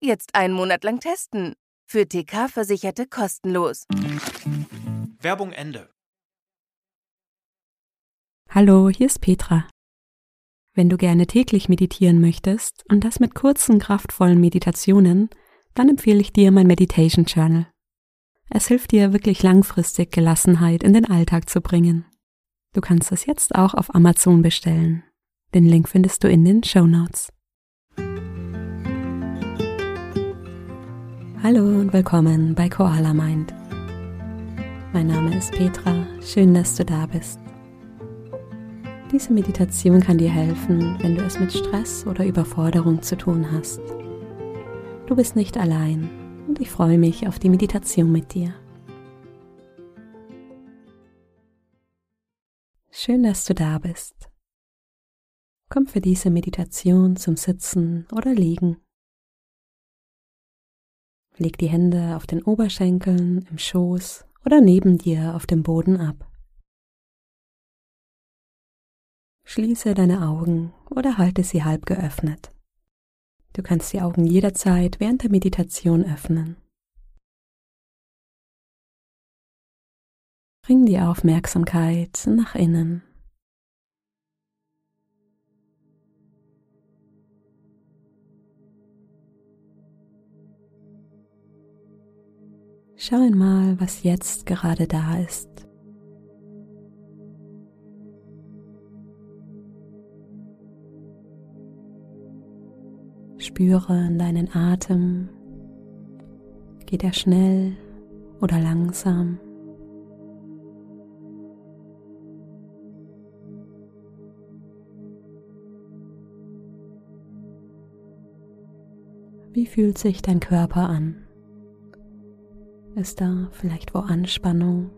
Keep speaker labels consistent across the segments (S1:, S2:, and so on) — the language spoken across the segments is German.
S1: Jetzt einen Monat lang testen. Für TK-Versicherte kostenlos.
S2: Werbung Ende.
S3: Hallo, hier ist Petra. Wenn du gerne täglich meditieren möchtest und das mit kurzen, kraftvollen Meditationen, dann empfehle ich dir mein Meditation Journal. Es hilft dir wirklich langfristig Gelassenheit in den Alltag zu bringen. Du kannst es jetzt auch auf Amazon bestellen. Den Link findest du in den Show Notes. Hallo und willkommen bei Koala Mind. Mein Name ist Petra, schön, dass du da bist. Diese Meditation kann dir helfen, wenn du es mit Stress oder Überforderung zu tun hast. Du bist nicht allein und ich freue mich auf die Meditation mit dir. Schön, dass du da bist. Komm für diese Meditation zum Sitzen oder Liegen. Leg die Hände auf den Oberschenkeln, im Schoß oder neben dir auf dem Boden ab. Schließe deine Augen oder halte sie halb geöffnet. Du kannst die Augen jederzeit während der Meditation öffnen. Bring die Aufmerksamkeit nach innen. Schau einmal, was jetzt gerade da ist. Spüre in deinen Atem. Geht er schnell oder langsam? Wie fühlt sich dein Körper an? Ist da vielleicht wo Anspannung?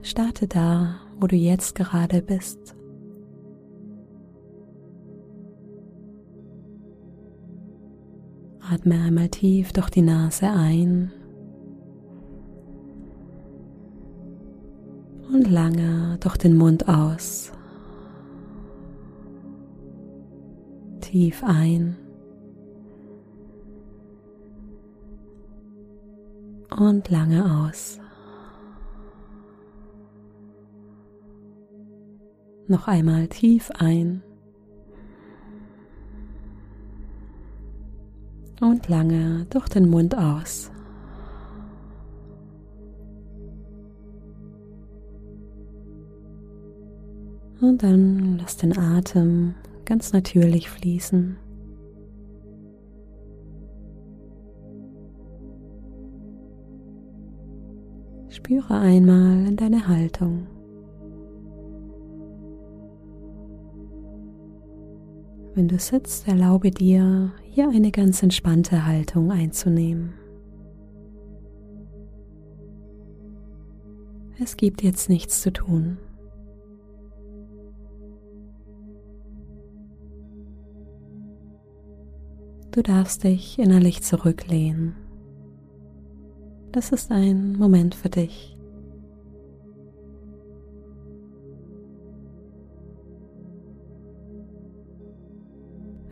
S3: Starte da, wo du jetzt gerade bist. Atme einmal tief durch die Nase ein durch den Mund aus. Tief ein und lange aus. Noch einmal tief ein und lange durch den Mund aus. Und dann lass den Atem ganz natürlich fließen. Spüre einmal in deine Haltung. Wenn du sitzt, erlaube dir, hier eine ganz entspannte Haltung einzunehmen. Es gibt jetzt nichts zu tun. Du darfst dich innerlich zurücklehnen. Das ist ein Moment für dich.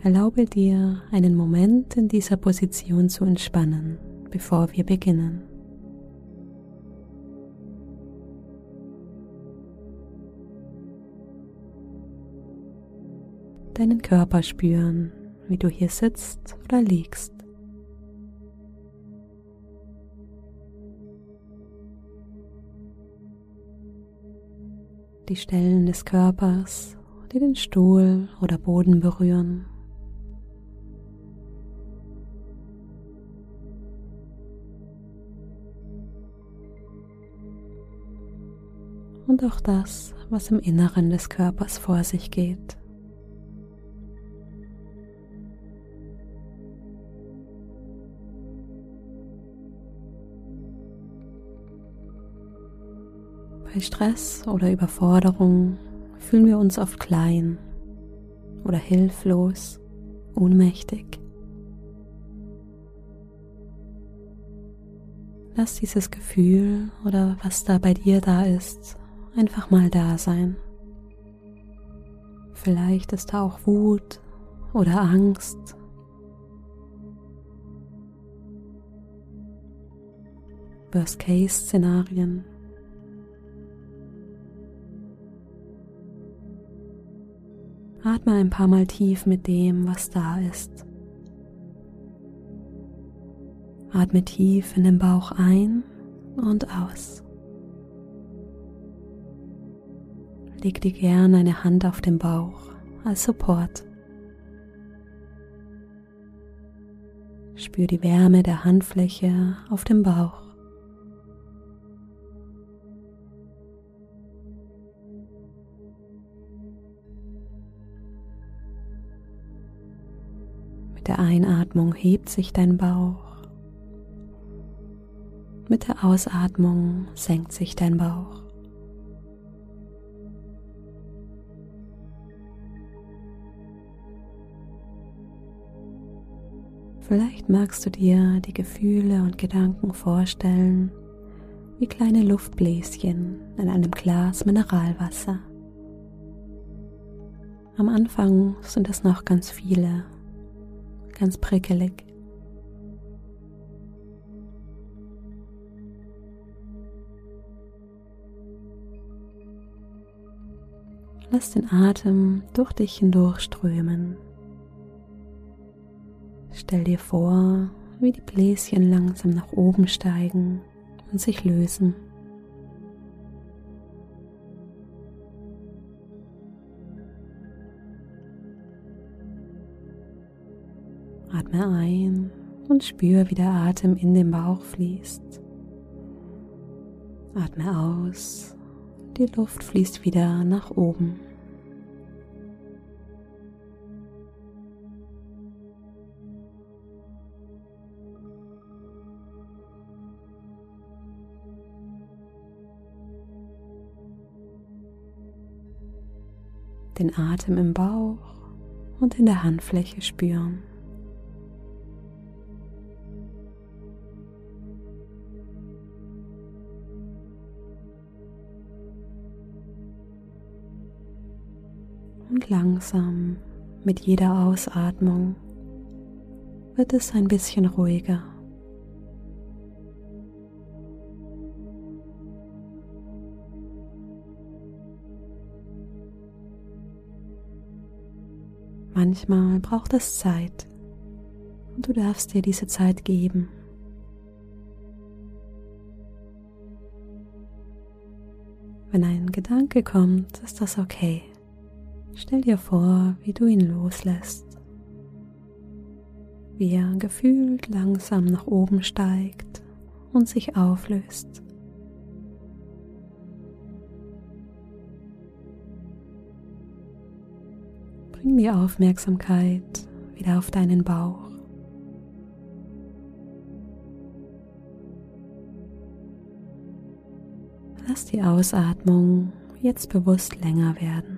S3: Erlaube dir einen Moment in dieser Position zu entspannen, bevor wir beginnen. Deinen Körper spüren, wie du hier sitzt oder liegst. Die Stellen des Körpers, die den Stuhl oder Boden berühren. und auch das, was im Inneren des Körpers vor sich geht. Bei Stress oder Überforderung fühlen wir uns oft klein oder hilflos, ohnmächtig. Lass dieses Gefühl oder was da bei dir da ist, einfach mal da sein. Vielleicht ist da auch Wut oder Angst. Worst-Case-Szenarien. Atme ein paar Mal tief mit dem, was da ist. Atme tief in den Bauch ein und aus. Leg dir gerne eine Hand auf den Bauch als Support. Spür die Wärme der Handfläche auf dem Bauch. Der Einatmung hebt sich dein Bauch. Mit der Ausatmung senkt sich dein Bauch. Vielleicht magst du dir die Gefühle und Gedanken vorstellen wie kleine Luftbläschen in einem Glas Mineralwasser. Am Anfang sind es noch ganz viele ganz prickelig. Lass den Atem durch dich hindurchströmen. Stell dir vor, wie die Bläschen langsam nach oben steigen und sich lösen. Atme ein und spür, wie der Atem in den Bauch fließt. Atme aus, die Luft fließt wieder nach oben. Den Atem im Bauch und in der Handfläche spüren. Und langsam mit jeder Ausatmung wird es ein bisschen ruhiger. Manchmal braucht es Zeit und du darfst dir diese Zeit geben. Wenn ein Gedanke kommt, ist das okay. Stell dir vor, wie du ihn loslässt, wie er gefühlt langsam nach oben steigt und sich auflöst. Bring die Aufmerksamkeit wieder auf deinen Bauch. Lass die Ausatmung jetzt bewusst länger werden.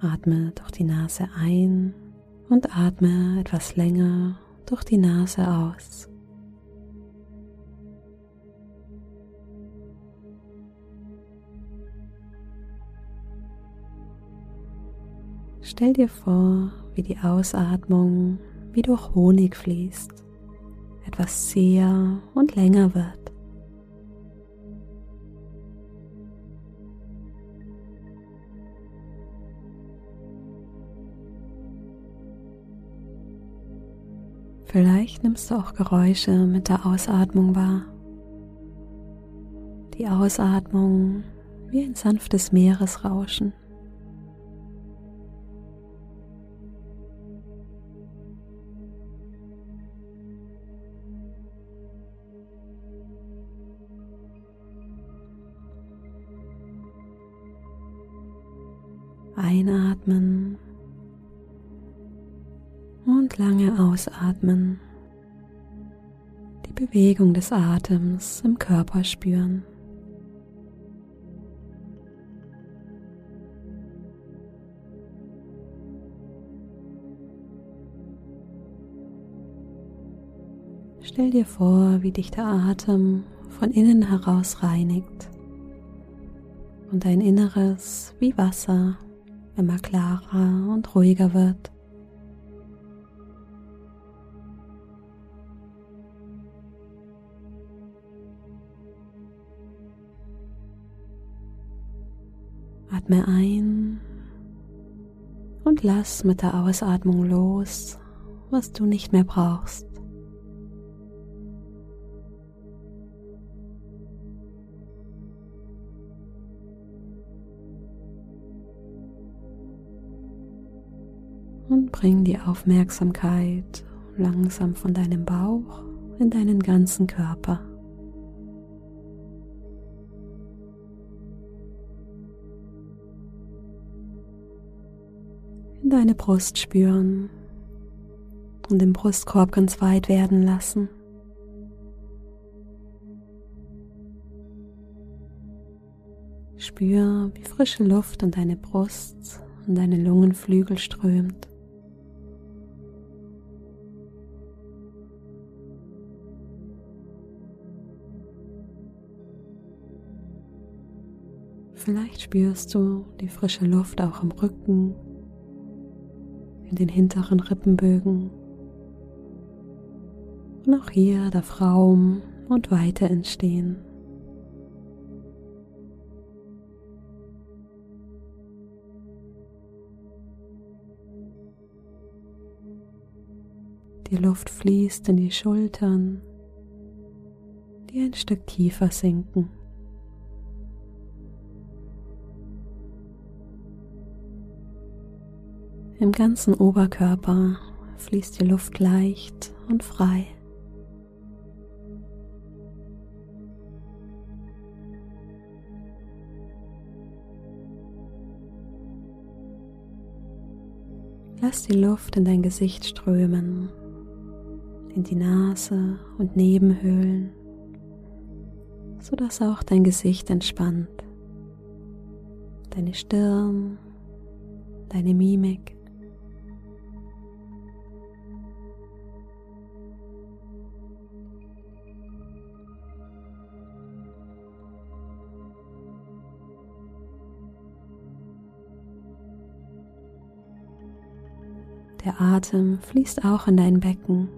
S3: Atme durch die Nase ein und atme etwas länger durch die Nase aus. Stell dir vor, wie die Ausatmung wie durch Honig fließt, etwas zäher und länger wird. Vielleicht nimmst du auch Geräusche mit der Ausatmung wahr. Die Ausatmung wie ein sanftes Meeresrauschen. Einatmen und lange ausatmen. Die Bewegung des Atems im Körper spüren. Stell dir vor, wie dich der Atem von innen heraus reinigt und dein Inneres wie Wasser immer klarer und ruhiger wird. Atme ein und lass mit der Ausatmung los, was du nicht mehr brauchst. Und bring die Aufmerksamkeit langsam von deinem Bauch in deinen ganzen Körper. Deine Brust spüren und den Brustkorb ganz weit werden lassen. Spür, wie frische Luft an deine Brust und deine Lungenflügel strömt. Vielleicht spürst du die frische Luft auch im Rücken, in den hinteren Rippenbögen. Und auch hier darf Raum und Weite entstehen. Die Luft fließt in die Schultern, die ein Stück tiefer sinken. Im ganzen Oberkörper fließt die Luft leicht und frei. Lass die Luft in dein Gesicht strömen, in die Nase und Nebenhöhlen, sodass auch dein Gesicht entspannt, deine Stirn, deine Mimik. Atem fließt auch in dein Becken.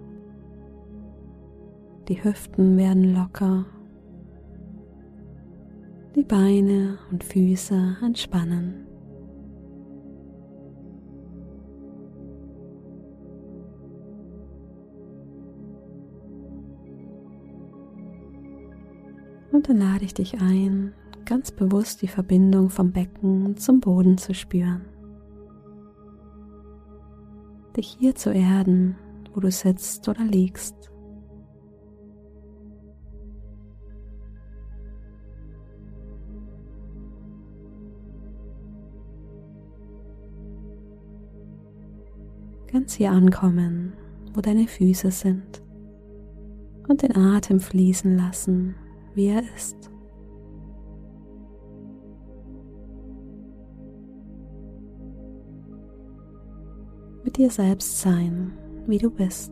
S3: Die Hüften werden locker. Die Beine und Füße entspannen. Und dann lade ich dich ein, ganz bewusst die Verbindung vom Becken zum Boden zu spüren dich hier zu erden, wo du sitzt oder liegst. Ganz hier ankommen, wo deine Füße sind und den Atem fließen lassen, wie er ist. Mit dir selbst sein, wie du bist.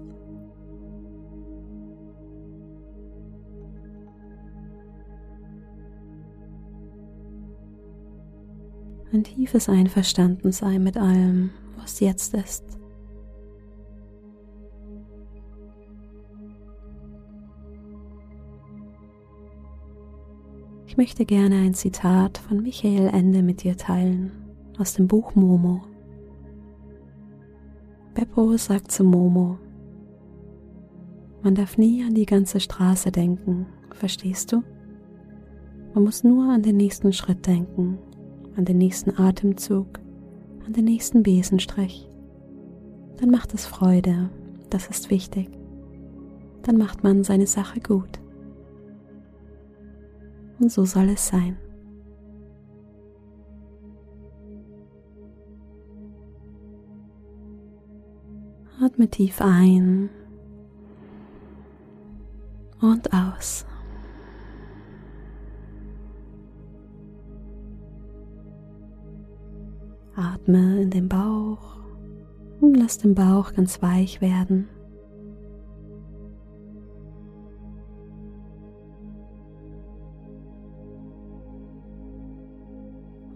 S3: Ein tiefes Einverstandensein mit allem, was jetzt ist. Ich möchte gerne ein Zitat von Michael Ende mit dir teilen aus dem Buch Momo. Beppo sagt zu Momo, man darf nie an die ganze Straße denken, verstehst du? Man muss nur an den nächsten Schritt denken, an den nächsten Atemzug, an den nächsten Besenstrich. Dann macht es Freude, das ist wichtig. Dann macht man seine Sache gut. Und so soll es sein. Atme tief ein und aus. Atme in den Bauch und lass den Bauch ganz weich werden.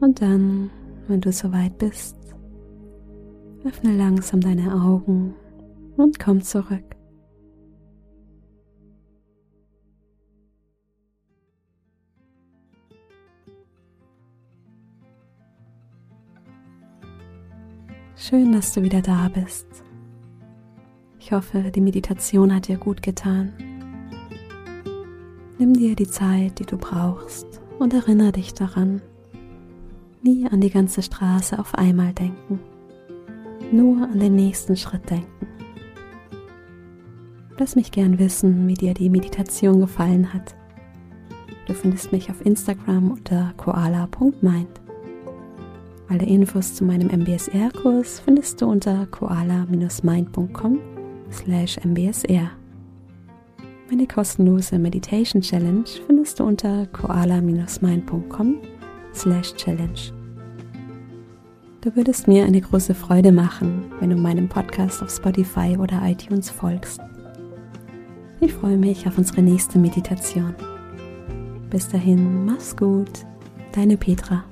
S3: Und dann, wenn du soweit bist, öffne langsam deine Augen und komm zurück. Schön, dass du wieder da bist. Ich hoffe, die Meditation hat dir gut getan. Nimm dir die Zeit, die du brauchst und erinnere dich daran. Nie an die ganze Straße auf einmal denken. Nur an den nächsten Schritt denken. Lass mich gern wissen, wie dir die Meditation gefallen hat. Du findest mich auf Instagram unter koala.mind. Alle Infos zu meinem MBSR-Kurs findest du unter koala-mind.com slash mbsr. Meine kostenlose Meditation Challenge findest du unter koala-mind.com slash challenge. Du würdest mir eine große Freude machen, wenn du meinem Podcast auf Spotify oder iTunes folgst. Ich freue mich auf unsere nächste Meditation. Bis dahin, mach's gut, deine Petra.